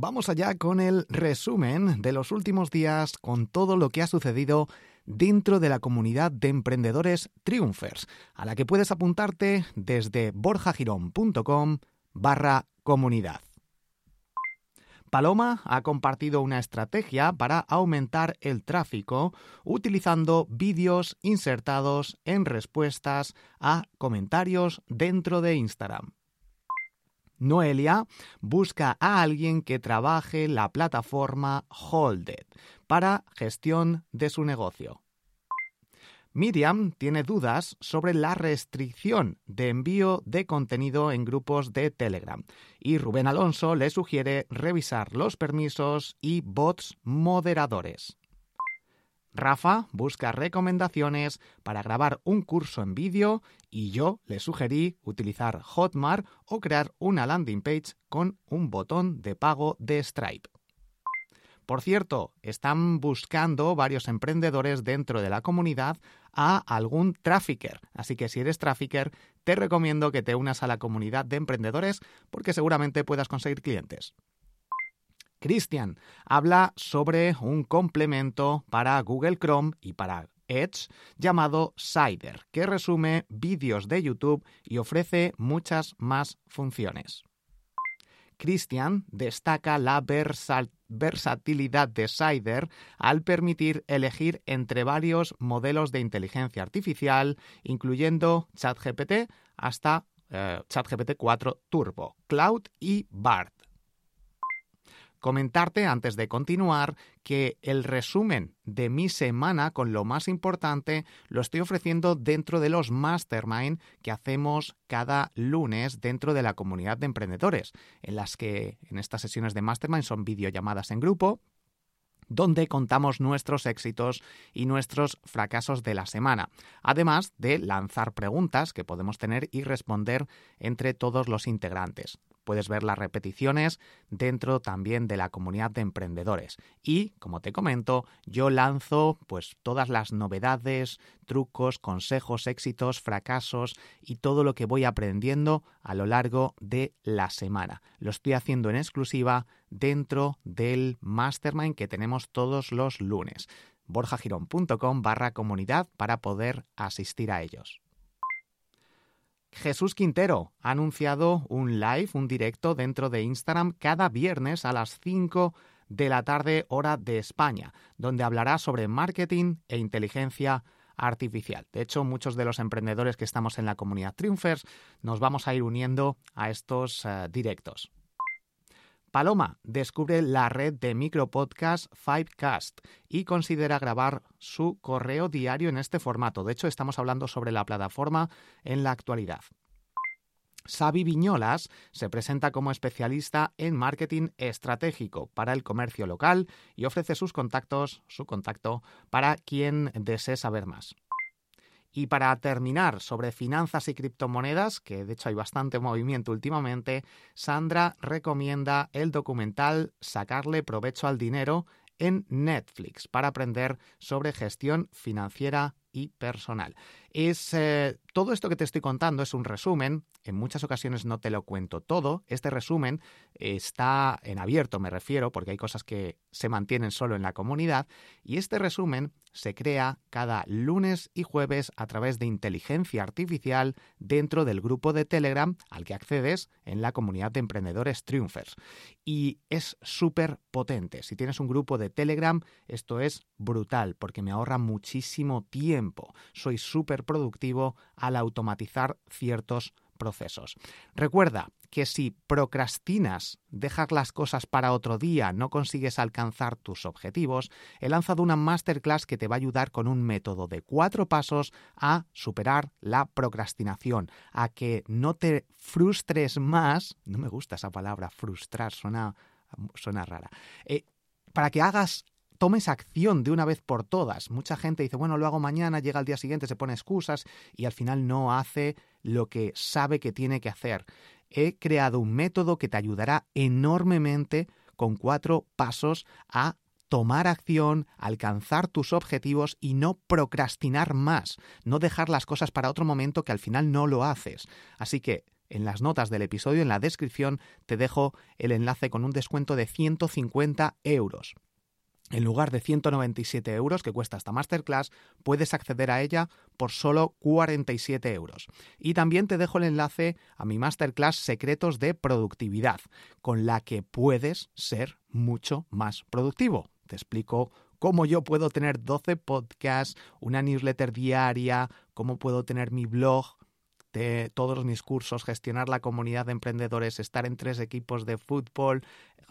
Vamos allá con el resumen de los últimos días con todo lo que ha sucedido dentro de la comunidad de emprendedores Triumphers, a la que puedes apuntarte desde borjagirón.com barra comunidad. Paloma ha compartido una estrategia para aumentar el tráfico utilizando vídeos insertados en respuestas a comentarios dentro de Instagram. Noelia busca a alguien que trabaje la plataforma Holded para gestión de su negocio. Miriam tiene dudas sobre la restricción de envío de contenido en grupos de Telegram y Rubén Alonso le sugiere revisar los permisos y bots moderadores. Rafa busca recomendaciones para grabar un curso en vídeo y yo le sugerí utilizar Hotmart o crear una landing page con un botón de pago de Stripe. Por cierto, están buscando varios emprendedores dentro de la comunidad a algún trafficker. Así que si eres trafficker, te recomiendo que te unas a la comunidad de emprendedores porque seguramente puedas conseguir clientes. Cristian habla sobre un complemento para Google Chrome y para Edge llamado Cider, que resume vídeos de YouTube y ofrece muchas más funciones. Christian destaca la versatilidad de Cider al permitir elegir entre varios modelos de inteligencia artificial, incluyendo ChatGPT hasta eh, ChatGPT 4 Turbo, Cloud y BART. Comentarte antes de continuar que el resumen de mi semana con lo más importante lo estoy ofreciendo dentro de los mastermind que hacemos cada lunes dentro de la comunidad de emprendedores, en las que en estas sesiones de mastermind son videollamadas en grupo donde contamos nuestros éxitos y nuestros fracasos de la semana, además de lanzar preguntas que podemos tener y responder entre todos los integrantes. Puedes ver las repeticiones dentro también de la comunidad de emprendedores. Y, como te comento, yo lanzo pues todas las novedades, trucos, consejos, éxitos, fracasos y todo lo que voy aprendiendo a lo largo de la semana. Lo estoy haciendo en exclusiva dentro del mastermind que tenemos todos los lunes borjagirón.com barra comunidad para poder asistir a ellos. Jesús Quintero ha anunciado un live, un directo dentro de Instagram cada viernes a las 5 de la tarde hora de España, donde hablará sobre marketing e inteligencia artificial. De hecho, muchos de los emprendedores que estamos en la comunidad Triumphers nos vamos a ir uniendo a estos eh, directos. Paloma descubre la red de micropodcast Fivecast y considera grabar su correo diario en este formato. De hecho, estamos hablando sobre la plataforma en la actualidad. Xavi Viñolas se presenta como especialista en marketing estratégico para el comercio local y ofrece sus contactos, su contacto para quien desee saber más. Y para terminar sobre finanzas y criptomonedas, que de hecho hay bastante movimiento últimamente, Sandra recomienda el documental Sacarle provecho al dinero en Netflix para aprender sobre gestión financiera y personal. Es eh, todo esto que te estoy contando es un resumen. En muchas ocasiones no te lo cuento todo. Este resumen está en abierto, me refiero, porque hay cosas que se mantienen solo en la comunidad. Y este resumen se crea cada lunes y jueves a través de inteligencia artificial dentro del grupo de Telegram al que accedes en la comunidad de emprendedores Triumphers. Y es súper potente. Si tienes un grupo de Telegram, esto es brutal porque me ahorra muchísimo tiempo. Soy súper productivo al automatizar ciertos procesos. Recuerda que si procrastinas, dejas las cosas para otro día, no consigues alcanzar tus objetivos, he lanzado una masterclass que te va a ayudar con un método de cuatro pasos a superar la procrastinación, a que no te frustres más, no me gusta esa palabra, frustrar, suena, suena rara, eh, para que hagas tomes acción de una vez por todas. Mucha gente dice, bueno, lo hago mañana, llega al día siguiente, se pone excusas y al final no hace lo que sabe que tiene que hacer. He creado un método que te ayudará enormemente con cuatro pasos a tomar acción, alcanzar tus objetivos y no procrastinar más, no dejar las cosas para otro momento que al final no lo haces. Así que en las notas del episodio, en la descripción, te dejo el enlace con un descuento de 150 euros. En lugar de 197 euros que cuesta esta masterclass, puedes acceder a ella por solo 47 euros. Y también te dejo el enlace a mi masterclass Secretos de Productividad, con la que puedes ser mucho más productivo. Te explico cómo yo puedo tener 12 podcasts, una newsletter diaria, cómo puedo tener mi blog, de todos mis cursos, gestionar la comunidad de emprendedores, estar en tres equipos de fútbol,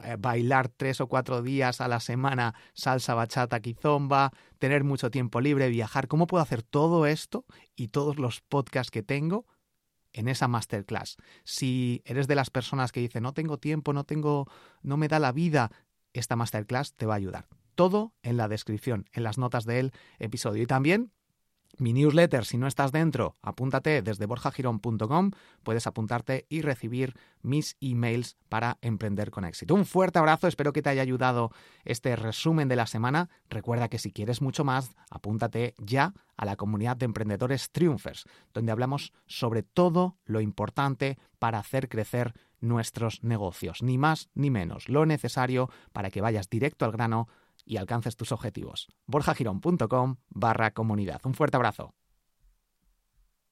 eh, bailar tres o cuatro días a la semana salsa, bachata, quizomba, tener mucho tiempo libre, viajar. ¿Cómo puedo hacer todo esto y todos los podcasts que tengo en esa masterclass? Si eres de las personas que dicen no tengo tiempo, no tengo, no me da la vida, esta masterclass te va a ayudar. Todo en la descripción, en las notas del episodio. Y también mi newsletter, si no estás dentro, apúntate desde borjagirón.com, puedes apuntarte y recibir mis emails para emprender con éxito. Un fuerte abrazo, espero que te haya ayudado este resumen de la semana. Recuerda que si quieres mucho más, apúntate ya a la comunidad de emprendedores Triumphers, donde hablamos sobre todo lo importante para hacer crecer nuestros negocios, ni más ni menos, lo necesario para que vayas directo al grano y alcances tus objetivos. borjagirón.com barra comunidad. Un fuerte abrazo.